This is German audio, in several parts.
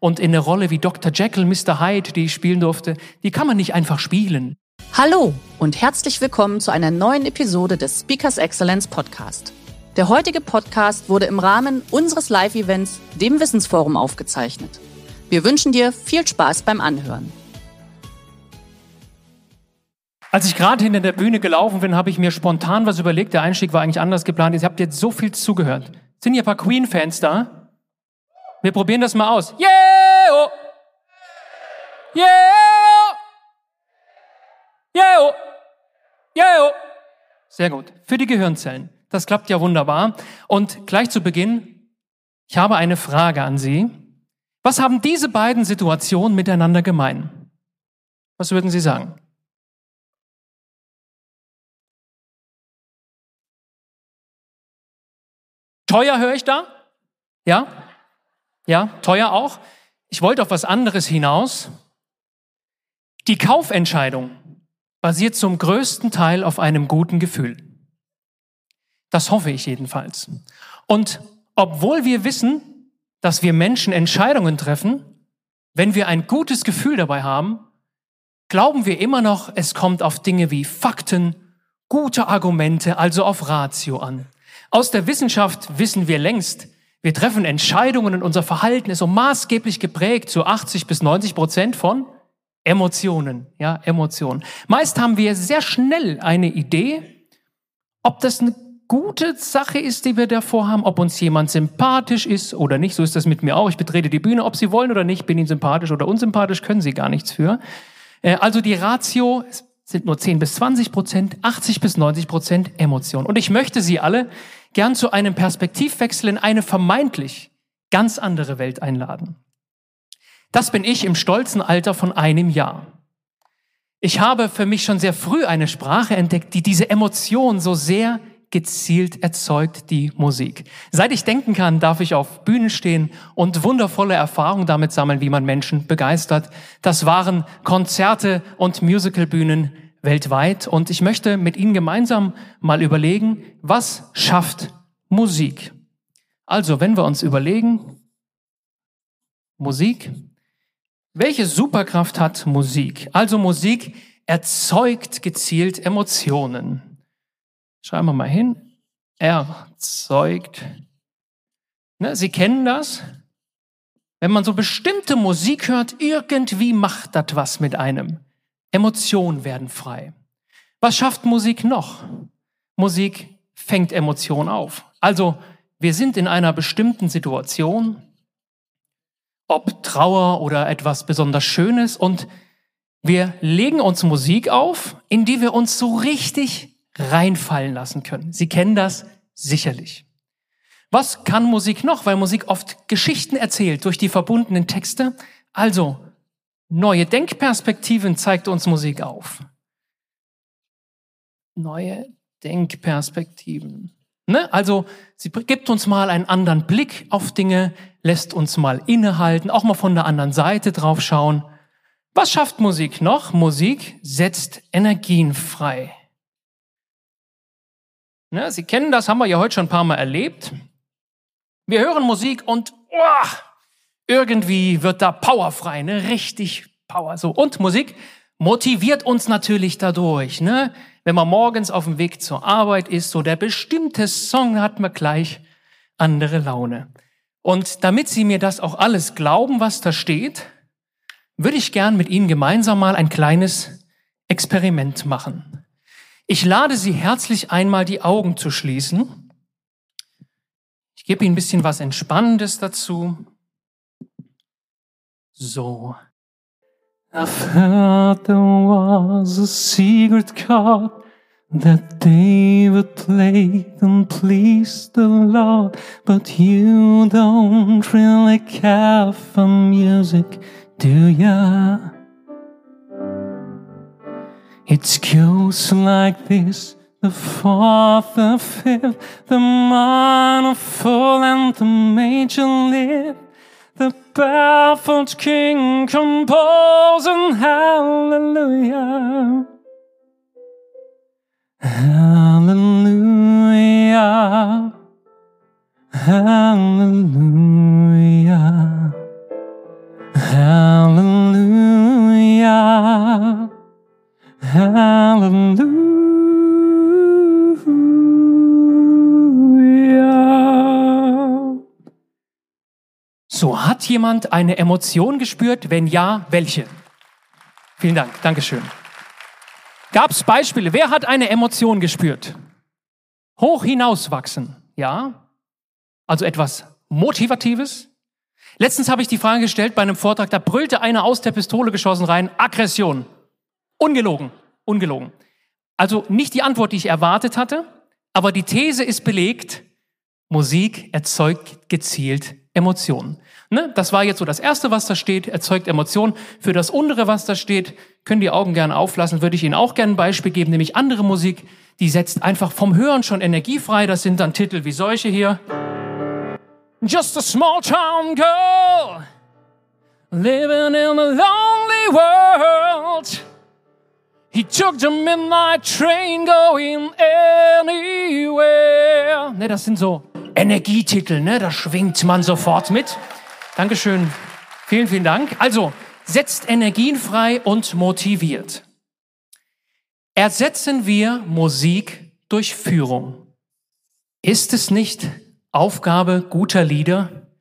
Und in eine Rolle wie Dr. Jekyll, Mr. Hyde, die ich spielen durfte, die kann man nicht einfach spielen. Hallo und herzlich willkommen zu einer neuen Episode des Speakers Excellence Podcast. Der heutige Podcast wurde im Rahmen unseres Live-Events, dem Wissensforum, aufgezeichnet. Wir wünschen dir viel Spaß beim Anhören. Als ich gerade hinter der Bühne gelaufen bin, habe ich mir spontan was überlegt. Der Einstieg war eigentlich anders geplant. Ihr habt jetzt so viel zugehört. Sind hier ein paar Queen-Fans da? Wir probieren das mal aus. Yeah! Yeah! Yeah! Yeah! Sehr gut. Für die Gehirnzellen. Das klappt ja wunderbar. Und gleich zu Beginn, ich habe eine Frage an Sie. Was haben diese beiden Situationen miteinander gemein? Was würden Sie sagen? Teuer höre ich da? Ja? Ja, teuer auch. Ich wollte auf was anderes hinaus. Die Kaufentscheidung basiert zum größten Teil auf einem guten Gefühl. Das hoffe ich jedenfalls. Und obwohl wir wissen, dass wir Menschen Entscheidungen treffen, wenn wir ein gutes Gefühl dabei haben, glauben wir immer noch, es kommt auf Dinge wie Fakten, gute Argumente, also auf Ratio an. Aus der Wissenschaft wissen wir längst, wir treffen Entscheidungen und unser Verhalten ist so maßgeblich geprägt zu 80 bis 90 Prozent von Emotionen. Ja, Emotionen. Meist haben wir sehr schnell eine Idee, ob das eine gute Sache ist, die wir davor haben, ob uns jemand sympathisch ist oder nicht. So ist das mit mir auch. Ich betrete die Bühne, ob Sie wollen oder nicht, bin Ihnen sympathisch oder unsympathisch, können Sie gar nichts für. Äh, also die Ratio sind nur 10 bis 20 Prozent, 80 bis 90 Prozent Emotion. Und ich möchte Sie alle gern zu einem Perspektivwechsel in eine vermeintlich ganz andere Welt einladen. Das bin ich im stolzen Alter von einem Jahr. Ich habe für mich schon sehr früh eine Sprache entdeckt, die diese Emotion so sehr gezielt erzeugt, die Musik. Seit ich denken kann, darf ich auf Bühnen stehen und wundervolle Erfahrungen damit sammeln, wie man Menschen begeistert. Das waren Konzerte und Musicalbühnen weltweit. Und ich möchte mit Ihnen gemeinsam mal überlegen, was schafft Musik? Also, wenn wir uns überlegen, Musik, welche Superkraft hat Musik? Also Musik erzeugt gezielt Emotionen. Schreiben wir mal hin. Erzeugt. Ne, Sie kennen das? Wenn man so bestimmte Musik hört, irgendwie macht das was mit einem. Emotionen werden frei. Was schafft Musik noch? Musik fängt Emotionen auf. Also wir sind in einer bestimmten Situation, ob Trauer oder etwas besonders Schönes, und wir legen uns Musik auf, in die wir uns so richtig reinfallen lassen können. Sie kennen das sicherlich. Was kann Musik noch? Weil Musik oft Geschichten erzählt durch die verbundenen Texte. Also Neue Denkperspektiven zeigt uns Musik auf. Neue Denkperspektiven. Ne? Also sie gibt uns mal einen anderen Blick auf Dinge, lässt uns mal innehalten, auch mal von der anderen Seite drauf schauen. Was schafft Musik noch? Musik setzt Energien frei. Ne? Sie kennen das, haben wir ja heute schon ein paar Mal erlebt. Wir hören Musik und oh, irgendwie wird da Power frei, ne? Richtig Power. So. Und Musik motiviert uns natürlich dadurch, ne? Wenn man morgens auf dem Weg zur Arbeit ist, so der bestimmte Song hat man gleich andere Laune. Und damit Sie mir das auch alles glauben, was da steht, würde ich gern mit Ihnen gemeinsam mal ein kleines Experiment machen. Ich lade Sie herzlich einmal die Augen zu schließen. Ich gebe Ihnen ein bisschen was Entspannendes dazu. So. I felt there was a secret chord that David played and pleased the Lord, but you don't really care for music, do ya? It goes like this. The fourth, the fifth, the minor fall and the major lift. The baffled king composing hallelujah. Hallelujah. Hallelujah. Hallelujah. Hallelujah. So, hat jemand eine Emotion gespürt? Wenn ja, welche? Vielen Dank, Dankeschön. Gab es Beispiele? Wer hat eine Emotion gespürt? Hoch hinauswachsen, ja? Also etwas Motivatives? Letztens habe ich die Frage gestellt bei einem Vortrag, da brüllte einer aus der Pistole geschossen rein, Aggression. Ungelogen, ungelogen. Also nicht die Antwort, die ich erwartet hatte, aber die These ist belegt, Musik erzeugt gezielt Emotionen. Ne? Das war jetzt so das Erste, was da steht, erzeugt Emotionen. Für das untere, was da steht, können die Augen gerne auflassen, würde ich Ihnen auch gerne ein Beispiel geben, nämlich andere Musik, die setzt einfach vom Hören schon Energie frei. Das sind dann Titel wie solche hier. Just a small town girl, living in a lonely world. He took the midnight train going anywhere. Ne, das sind so Energietitel, ne? Da schwingt man sofort mit. Dankeschön. Vielen, vielen Dank. Also, setzt Energien frei und motiviert. Ersetzen wir Musik durch Führung. Ist es nicht Aufgabe guter Lieder,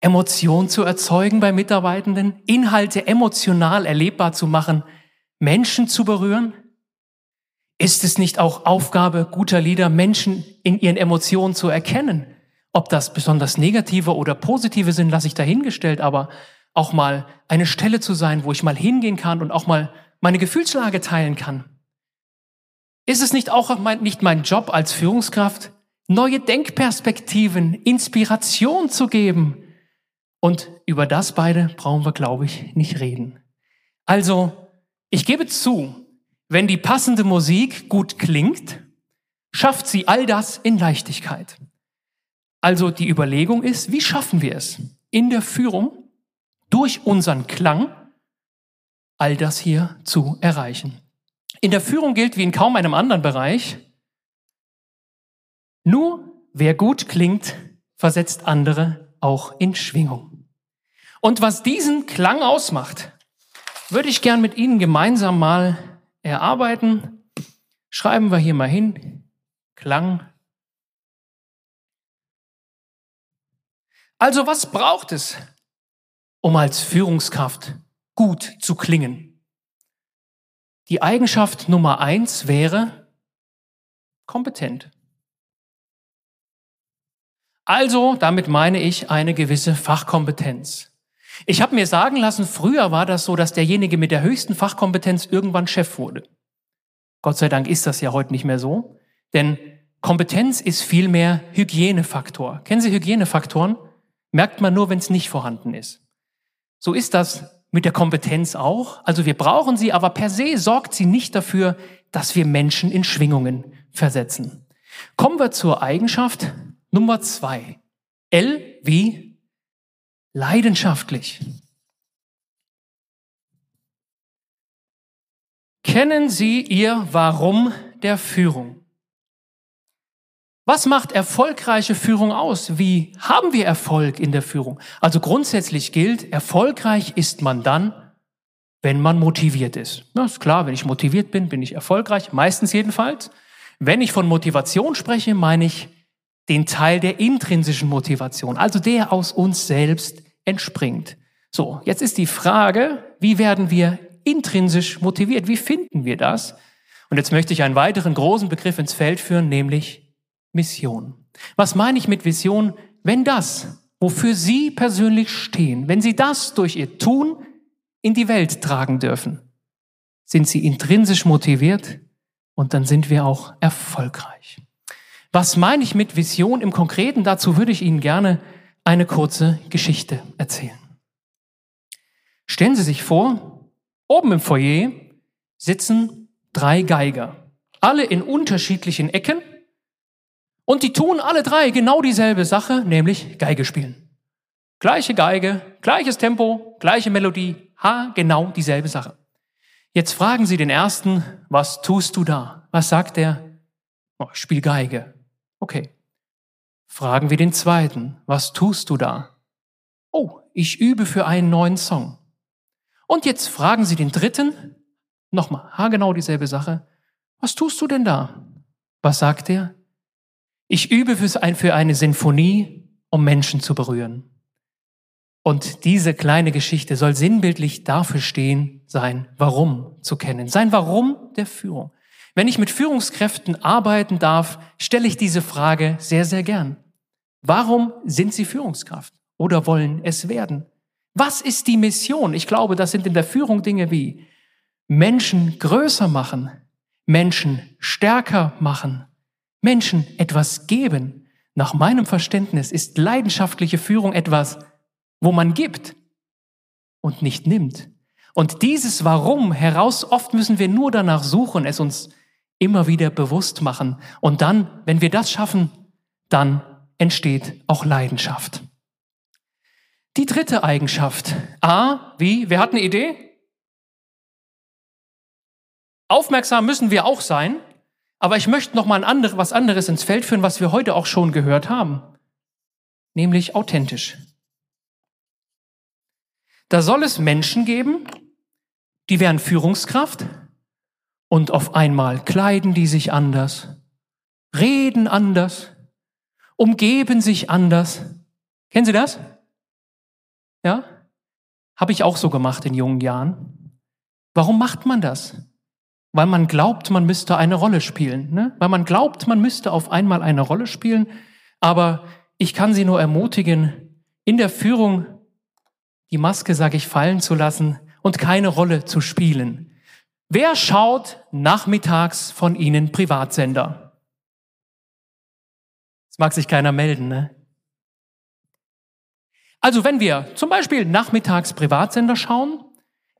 Emotionen zu erzeugen bei Mitarbeitenden, Inhalte emotional erlebbar zu machen, Menschen zu berühren? Ist es nicht auch Aufgabe guter Lieder, Menschen in ihren Emotionen zu erkennen? Ob das besonders negative oder positive sind, lasse ich dahingestellt, aber auch mal eine Stelle zu sein, wo ich mal hingehen kann und auch mal meine Gefühlslage teilen kann. Ist es nicht auch mein, nicht mein Job als Führungskraft, neue Denkperspektiven, Inspiration zu geben? Und über das beide brauchen wir, glaube ich, nicht reden. Also, ich gebe zu, wenn die passende Musik gut klingt, schafft sie all das in Leichtigkeit. Also die Überlegung ist, wie schaffen wir es in der Führung durch unseren Klang all das hier zu erreichen. In der Führung gilt wie in kaum einem anderen Bereich, nur wer gut klingt, versetzt andere auch in Schwingung. Und was diesen Klang ausmacht, würde ich gern mit Ihnen gemeinsam mal erarbeiten. Schreiben wir hier mal hin. Klang. Also was braucht es, um als Führungskraft gut zu klingen? Die Eigenschaft Nummer eins wäre kompetent. Also, damit meine ich eine gewisse Fachkompetenz. Ich habe mir sagen lassen, früher war das so, dass derjenige mit der höchsten Fachkompetenz irgendwann Chef wurde. Gott sei Dank ist das ja heute nicht mehr so, denn Kompetenz ist vielmehr Hygienefaktor. Kennen Sie Hygienefaktoren? Merkt man nur, wenn es nicht vorhanden ist. So ist das mit der Kompetenz auch. Also wir brauchen sie, aber per se sorgt sie nicht dafür, dass wir Menschen in Schwingungen versetzen. Kommen wir zur Eigenschaft Nummer zwei. L wie leidenschaftlich. Kennen Sie Ihr Warum der Führung? Was macht erfolgreiche Führung aus? Wie haben wir Erfolg in der Führung? Also grundsätzlich gilt, erfolgreich ist man dann, wenn man motiviert ist. Na, ist klar, wenn ich motiviert bin, bin ich erfolgreich, meistens jedenfalls. Wenn ich von Motivation spreche, meine ich den Teil der intrinsischen Motivation, also der aus uns selbst entspringt. So, jetzt ist die Frage, wie werden wir intrinsisch motiviert? Wie finden wir das? Und jetzt möchte ich einen weiteren großen Begriff ins Feld führen, nämlich Mission. Was meine ich mit Vision? Wenn das, wofür Sie persönlich stehen, wenn Sie das durch Ihr Tun in die Welt tragen dürfen, sind Sie intrinsisch motiviert und dann sind wir auch erfolgreich. Was meine ich mit Vision im Konkreten? Dazu würde ich Ihnen gerne eine kurze Geschichte erzählen. Stellen Sie sich vor, oben im Foyer sitzen drei Geiger, alle in unterschiedlichen Ecken und die tun alle drei genau dieselbe Sache, nämlich Geige spielen. Gleiche Geige, gleiches Tempo, gleiche Melodie, ha, genau dieselbe Sache. Jetzt fragen Sie den ersten, was tust du da? Was sagt er? Oh, ich spiel Geige. Okay. Fragen wir den zweiten, was tust du da? Oh, ich übe für einen neuen Song. Und jetzt fragen Sie den dritten, nochmal, ha, genau dieselbe Sache. Was tust du denn da? Was sagt er? Ich übe für eine Sinfonie, um Menschen zu berühren. Und diese kleine Geschichte soll sinnbildlich dafür stehen, sein Warum zu kennen, sein Warum der Führung. Wenn ich mit Führungskräften arbeiten darf, stelle ich diese Frage sehr, sehr gern. Warum sind sie Führungskraft oder wollen es werden? Was ist die Mission? Ich glaube, das sind in der Führung Dinge wie Menschen größer machen, Menschen stärker machen, Menschen etwas geben. Nach meinem Verständnis ist leidenschaftliche Führung etwas, wo man gibt und nicht nimmt. Und dieses Warum heraus, oft müssen wir nur danach suchen, es uns immer wieder bewusst machen. Und dann, wenn wir das schaffen, dann entsteht auch Leidenschaft. Die dritte Eigenschaft. A, wie? Wer hat eine Idee? Aufmerksam müssen wir auch sein, aber ich möchte noch mal ein andere, was anderes ins Feld führen, was wir heute auch schon gehört haben, nämlich authentisch. Da soll es Menschen geben, die wären Führungskraft und auf einmal kleiden die sich anders, reden anders, umgeben sich anders. Kennen Sie das? Ja? Habe ich auch so gemacht in jungen Jahren. Warum macht man das? Weil man glaubt, man müsste eine Rolle spielen. Ne? Weil man glaubt, man müsste auf einmal eine Rolle spielen. Aber ich kann Sie nur ermutigen, in der Führung die Maske, sage ich, fallen zu lassen und keine Rolle zu spielen. Wer schaut nachmittags von Ihnen Privatsender? Das mag sich keiner melden, ne? Also wenn wir zum Beispiel nachmittags Privatsender schauen,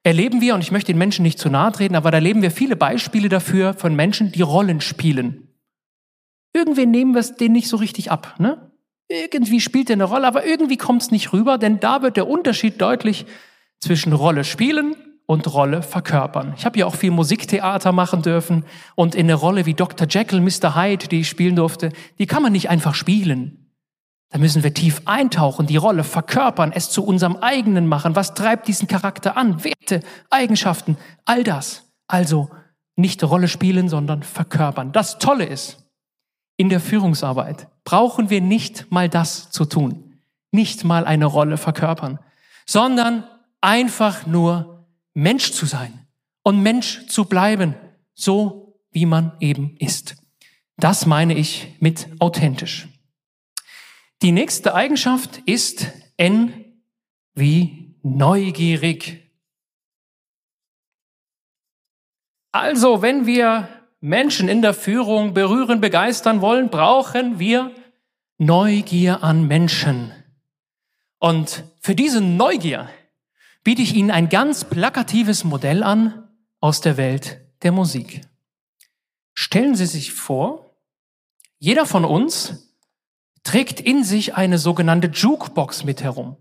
erleben wir, und ich möchte den Menschen nicht zu nahe treten, aber da erleben wir viele Beispiele dafür von Menschen, die Rollen spielen. Irgendwie nehmen wir es denen nicht so richtig ab. Ne? Irgendwie spielt er eine Rolle, aber irgendwie kommt es nicht rüber, denn da wird der Unterschied deutlich zwischen Rolle spielen und Rolle verkörpern. Ich habe ja auch viel Musiktheater machen dürfen und in eine Rolle wie Dr. Jekyll, Mr. Hyde, die ich spielen durfte, die kann man nicht einfach spielen. Da müssen wir tief eintauchen, die Rolle verkörpern, es zu unserem eigenen machen. Was treibt diesen Charakter an? Werte, Eigenschaften, all das. Also nicht Rolle spielen, sondern verkörpern. Das Tolle ist, in der Führungsarbeit brauchen wir nicht mal das zu tun, nicht mal eine Rolle verkörpern, sondern einfach nur Mensch zu sein und Mensch zu bleiben, so wie man eben ist. Das meine ich mit authentisch. Die nächste Eigenschaft ist N wie neugierig. Also, wenn wir Menschen in der Führung berühren, begeistern wollen, brauchen wir Neugier an Menschen. Und für diese Neugier biete ich Ihnen ein ganz plakatives Modell an aus der Welt der Musik. Stellen Sie sich vor, jeder von uns trägt in sich eine sogenannte Jukebox mit herum.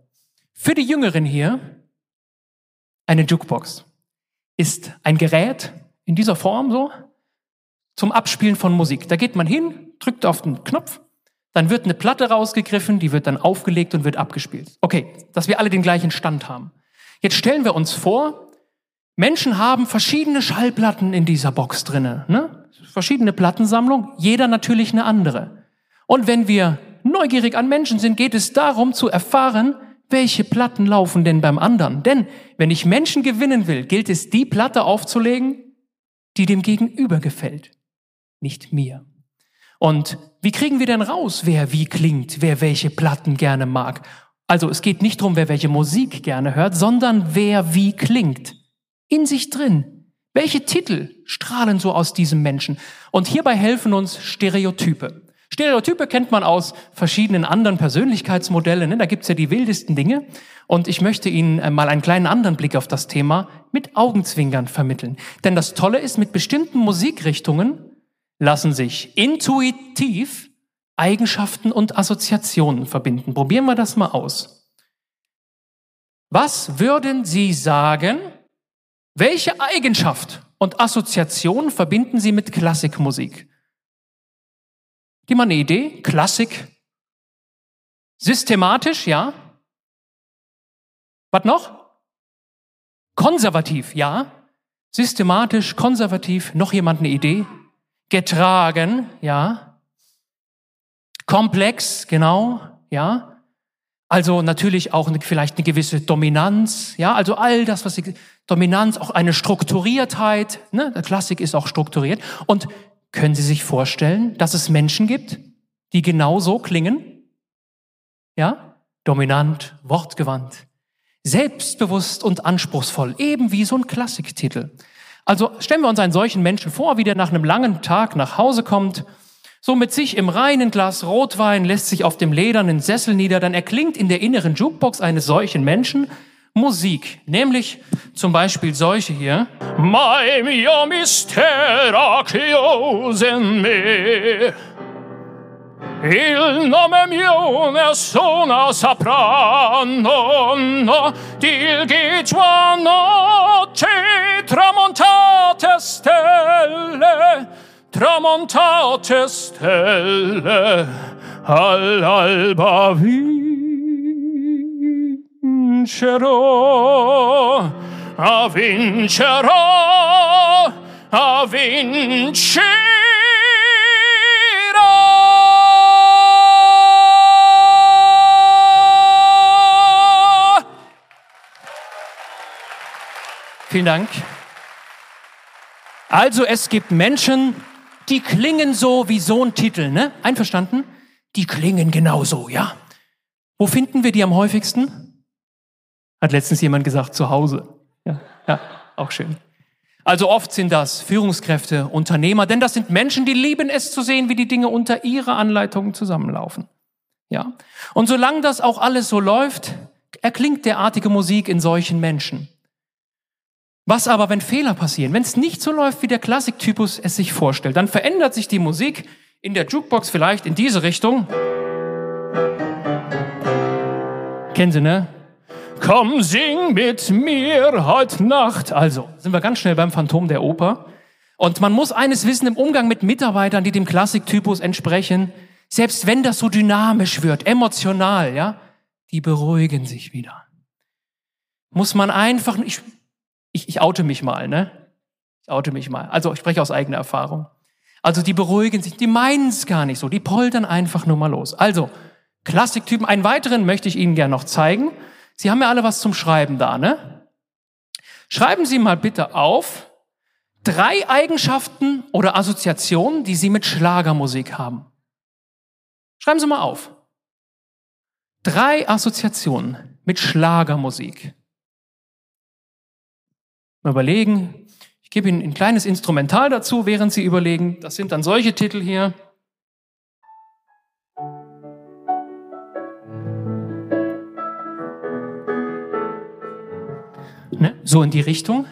Für die Jüngeren hier, eine Jukebox ist ein Gerät in dieser Form so zum Abspielen von Musik. Da geht man hin, drückt auf den Knopf, dann wird eine Platte rausgegriffen, die wird dann aufgelegt und wird abgespielt. Okay, dass wir alle den gleichen Stand haben. Jetzt stellen wir uns vor, Menschen haben verschiedene Schallplatten in dieser Box drinne, ne? Verschiedene Plattensammlung, jeder natürlich eine andere. Und wenn wir neugierig an Menschen sind, geht es darum zu erfahren, welche Platten laufen denn beim anderen. Denn wenn ich Menschen gewinnen will, gilt es, die Platte aufzulegen, die dem Gegenüber gefällt, nicht mir. Und wie kriegen wir denn raus, wer wie klingt, wer welche Platten gerne mag? Also es geht nicht darum, wer welche Musik gerne hört, sondern wer wie klingt. In sich drin. Welche Titel strahlen so aus diesem Menschen? Und hierbei helfen uns Stereotype. Stereotype kennt man aus verschiedenen anderen Persönlichkeitsmodellen. Ne? Da gibt's ja die wildesten Dinge. Und ich möchte Ihnen äh, mal einen kleinen anderen Blick auf das Thema mit Augenzwinkern vermitteln. Denn das Tolle ist, mit bestimmten Musikrichtungen lassen sich intuitiv Eigenschaften und Assoziationen verbinden. Probieren wir das mal aus. Was würden Sie sagen? Welche Eigenschaft und Assoziation verbinden Sie mit Klassikmusik? Gib mal eine Idee. Klassik. Systematisch, ja. Was noch? Konservativ, ja. Systematisch, konservativ. Noch jemand eine Idee? Getragen, ja. Komplex, genau, ja. Also natürlich auch eine, vielleicht eine gewisse Dominanz, ja. Also all das, was sie, Dominanz, auch eine Strukturiertheit. Ne? Der Klassik ist auch strukturiert. Und können Sie sich vorstellen, dass es Menschen gibt, die genau so klingen? Ja? Dominant, wortgewandt, selbstbewusst und anspruchsvoll, eben wie so ein Klassiktitel. Also stellen wir uns einen solchen Menschen vor, wie der nach einem langen Tag nach Hause kommt, so mit sich im reinen Glas Rotwein, lässt sich auf dem ledernen Sessel nieder, dann erklingt in der inneren Jukebox eines solchen Menschen Musik, nämlich zum Beispiel solche hier. Mai mio mistera chiuso in me. Il nome mio ne suona soprano, no, dilgi tua noce, tramontate stelle, tramontate stelle, all'alba via vincerò, a vincerò, a vincerò. Vielen Dank. Also es gibt Menschen, die klingen so wie so ein Titel, ne? Einverstanden? Die klingen genauso, ja? Wo finden wir die am häufigsten? Hat letztens jemand gesagt, zu Hause. Ja, ja, auch schön. Also oft sind das Führungskräfte, Unternehmer, denn das sind Menschen, die lieben es zu sehen, wie die Dinge unter ihrer Anleitung zusammenlaufen. Ja. Und solange das auch alles so läuft, erklingt derartige Musik in solchen Menschen. Was aber, wenn Fehler passieren, wenn es nicht so läuft, wie der Klassiktypus es sich vorstellt, dann verändert sich die Musik in der Jukebox vielleicht in diese Richtung. Kennen Sie, ne? Komm, sing mit mir heute Nacht. Also, sind wir ganz schnell beim Phantom der Oper. Und man muss eines wissen im Umgang mit Mitarbeitern, die dem Klassiktypus entsprechen, selbst wenn das so dynamisch wird, emotional, ja, die beruhigen sich wieder. Muss man einfach, ich, ich, ich oute mich mal, ne? Ich oute mich mal. Also, ich spreche aus eigener Erfahrung. Also, die beruhigen sich, die meinen es gar nicht so, die poltern einfach nur mal los. Also, Klassiktypen, einen weiteren möchte ich Ihnen gerne noch zeigen. Sie haben ja alle was zum Schreiben da, ne? Schreiben Sie mal bitte auf drei Eigenschaften oder Assoziationen, die Sie mit Schlagermusik haben. Schreiben Sie mal auf. Drei Assoziationen mit Schlagermusik. Mal überlegen. Ich gebe Ihnen ein kleines Instrumental dazu, während Sie überlegen. Das sind dann solche Titel hier. So in die Richtung.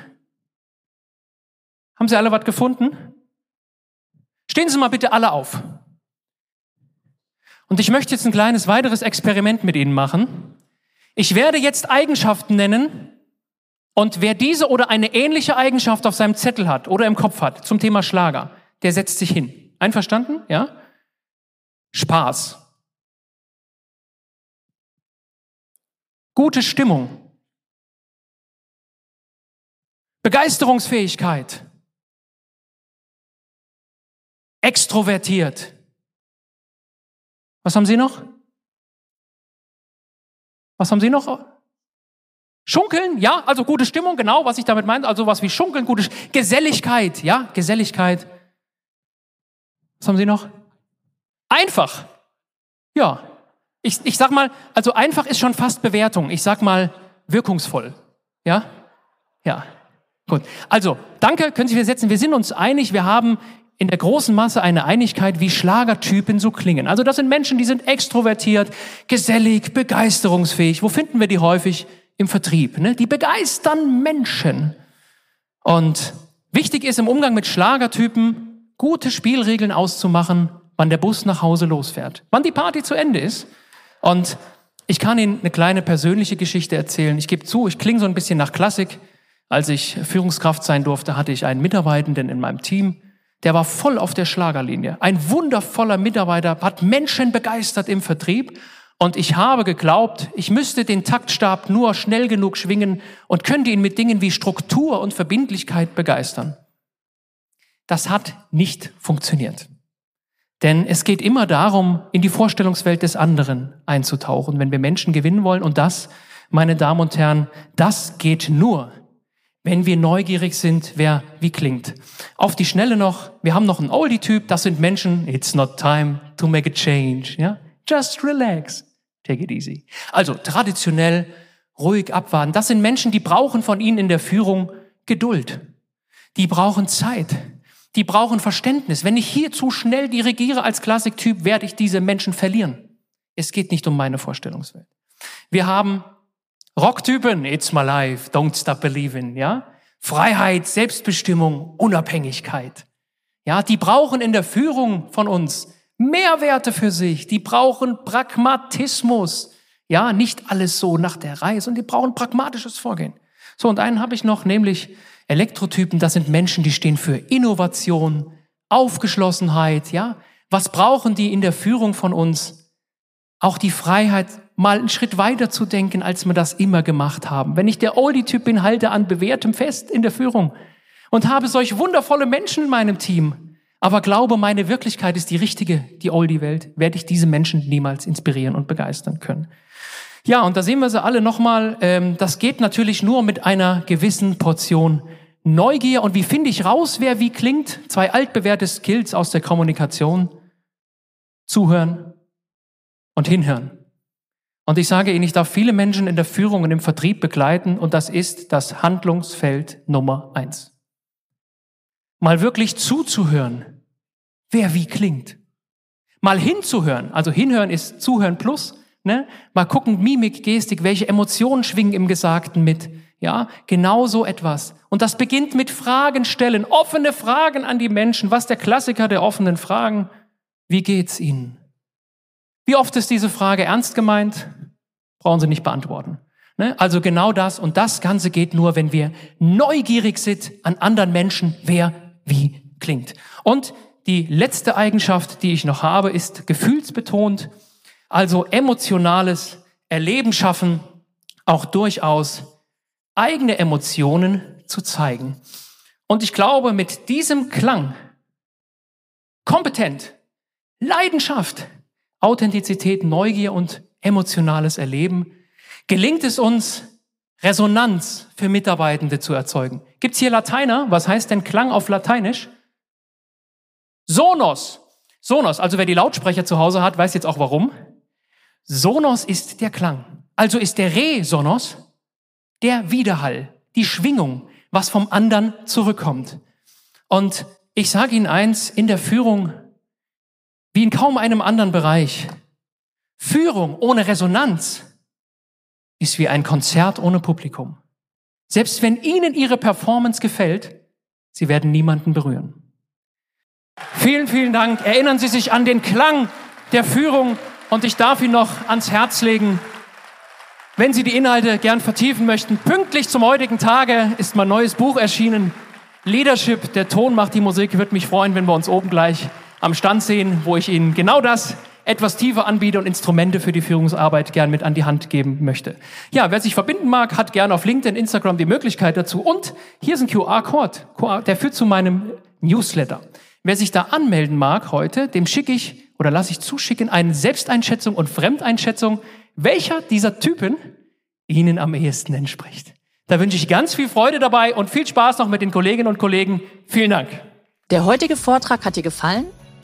Haben Sie alle was gefunden? Stehen Sie mal bitte alle auf. Und ich möchte jetzt ein kleines weiteres Experiment mit Ihnen machen. Ich werde jetzt Eigenschaften nennen und wer diese oder eine ähnliche Eigenschaft auf seinem Zettel hat oder im Kopf hat zum Thema Schlager, der setzt sich hin. Einverstanden? Ja? Spaß. Gute Stimmung. Begeisterungsfähigkeit. Extrovertiert. Was haben Sie noch? Was haben Sie noch? Schunkeln, ja, also gute Stimmung, genau, was ich damit meine, also was wie Schunkeln, gute Sch Geselligkeit, ja, Geselligkeit. Was haben Sie noch? Einfach. Ja. Ich, ich sag mal, also einfach ist schon fast Bewertung. Ich sag mal wirkungsvoll. Ja? Ja. Gut. Also, danke, können Sie wieder setzen. Wir sind uns einig, wir haben in der großen Masse eine Einigkeit, wie Schlagertypen so klingen. Also das sind Menschen, die sind extrovertiert, gesellig, begeisterungsfähig. Wo finden wir die häufig? Im Vertrieb. Ne? Die begeistern Menschen. Und wichtig ist im Umgang mit Schlagertypen, gute Spielregeln auszumachen, wann der Bus nach Hause losfährt, wann die Party zu Ende ist. Und ich kann Ihnen eine kleine persönliche Geschichte erzählen. Ich gebe zu, ich klinge so ein bisschen nach Klassik. Als ich Führungskraft sein durfte, hatte ich einen Mitarbeitenden in meinem Team, der war voll auf der Schlagerlinie. Ein wundervoller Mitarbeiter, hat Menschen begeistert im Vertrieb. Und ich habe geglaubt, ich müsste den Taktstab nur schnell genug schwingen und könnte ihn mit Dingen wie Struktur und Verbindlichkeit begeistern. Das hat nicht funktioniert. Denn es geht immer darum, in die Vorstellungswelt des anderen einzutauchen, wenn wir Menschen gewinnen wollen. Und das, meine Damen und Herren, das geht nur, wenn wir neugierig sind, wer wie klingt. Auf die Schnelle noch, wir haben noch einen Oldie-Typ, das sind Menschen, it's not time to make a change, ja? Just relax, take it easy. Also traditionell, ruhig abwarten. Das sind Menschen, die brauchen von Ihnen in der Führung Geduld. Die brauchen Zeit. Die brauchen Verständnis. Wenn ich hier zu schnell dirigiere als Klassiktyp, werde ich diese Menschen verlieren. Es geht nicht um meine Vorstellungswelt. Wir haben Rocktypen, it's my life, don't stop believing, ja? Freiheit, Selbstbestimmung, Unabhängigkeit. Ja, die brauchen in der Führung von uns Mehrwerte für sich. Die brauchen Pragmatismus. Ja, nicht alles so nach der Reihe, sondern die brauchen pragmatisches Vorgehen. So, und einen habe ich noch, nämlich Elektrotypen. Das sind Menschen, die stehen für Innovation, Aufgeschlossenheit, ja? Was brauchen die in der Führung von uns? Auch die Freiheit, mal einen Schritt weiter zu denken, als wir das immer gemacht haben. Wenn ich der Oldie-Typ bin, halte an bewährtem fest in der Führung und habe solch wundervolle Menschen in meinem Team, aber glaube, meine Wirklichkeit ist die richtige, die Oldie-Welt, werde ich diese Menschen niemals inspirieren und begeistern können. Ja, und da sehen wir sie alle nochmal. Ähm, das geht natürlich nur mit einer gewissen Portion Neugier. Und wie finde ich raus, wer wie klingt? Zwei altbewährte Skills aus der Kommunikation. Zuhören und hinhören. Und ich sage Ihnen, ich darf viele Menschen in der Führung und im Vertrieb begleiten und das ist das Handlungsfeld Nummer eins. Mal wirklich zuzuhören, wer wie klingt. Mal hinzuhören, also hinhören ist Zuhören plus, ne? Mal gucken, Mimik, Gestik, welche Emotionen schwingen im Gesagten mit. Ja, genau so etwas. Und das beginnt mit Fragen stellen, offene Fragen an die Menschen. Was der Klassiker der offenen Fragen? Wie geht's Ihnen? Wie oft ist diese Frage ernst gemeint? Brauchen Sie nicht beantworten. Ne? Also genau das und das Ganze geht nur, wenn wir neugierig sind an anderen Menschen, wer wie klingt. Und die letzte Eigenschaft, die ich noch habe, ist gefühlsbetont, also emotionales Erleben schaffen, auch durchaus eigene Emotionen zu zeigen. Und ich glaube, mit diesem Klang, kompetent, Leidenschaft, Authentizität, Neugier und emotionales Erleben, gelingt es uns, Resonanz für Mitarbeitende zu erzeugen. Gibt's hier Lateiner? Was heißt denn Klang auf Lateinisch? Sonos. Sonos, also wer die Lautsprecher zu Hause hat, weiß jetzt auch warum. Sonos ist der Klang. Also ist der Re-Sonos der Widerhall, die Schwingung, was vom anderen zurückkommt. Und ich sage Ihnen eins, in der Führung wie in kaum einem anderen Bereich. Führung ohne Resonanz ist wie ein Konzert ohne Publikum. Selbst wenn Ihnen Ihre Performance gefällt, Sie werden niemanden berühren. Vielen, vielen Dank. Erinnern Sie sich an den Klang der Führung und ich darf Ihnen noch ans Herz legen, wenn Sie die Inhalte gern vertiefen möchten, pünktlich zum heutigen Tage ist mein neues Buch erschienen. Leadership, der Ton macht die Musik. Würde mich freuen, wenn wir uns oben gleich am Stand sehen, wo ich Ihnen genau das etwas tiefer anbiete und Instrumente für die Führungsarbeit gern mit an die Hand geben möchte. Ja, wer sich verbinden mag, hat gerne auf LinkedIn, Instagram die Möglichkeit dazu. Und hier ist ein QR-Code, der führt zu meinem Newsletter. Wer sich da anmelden mag heute, dem schicke ich oder lasse ich zuschicken eine Selbsteinschätzung und Fremdeinschätzung, welcher dieser Typen Ihnen am ehesten entspricht. Da wünsche ich ganz viel Freude dabei und viel Spaß noch mit den Kolleginnen und Kollegen. Vielen Dank. Der heutige Vortrag hat dir gefallen?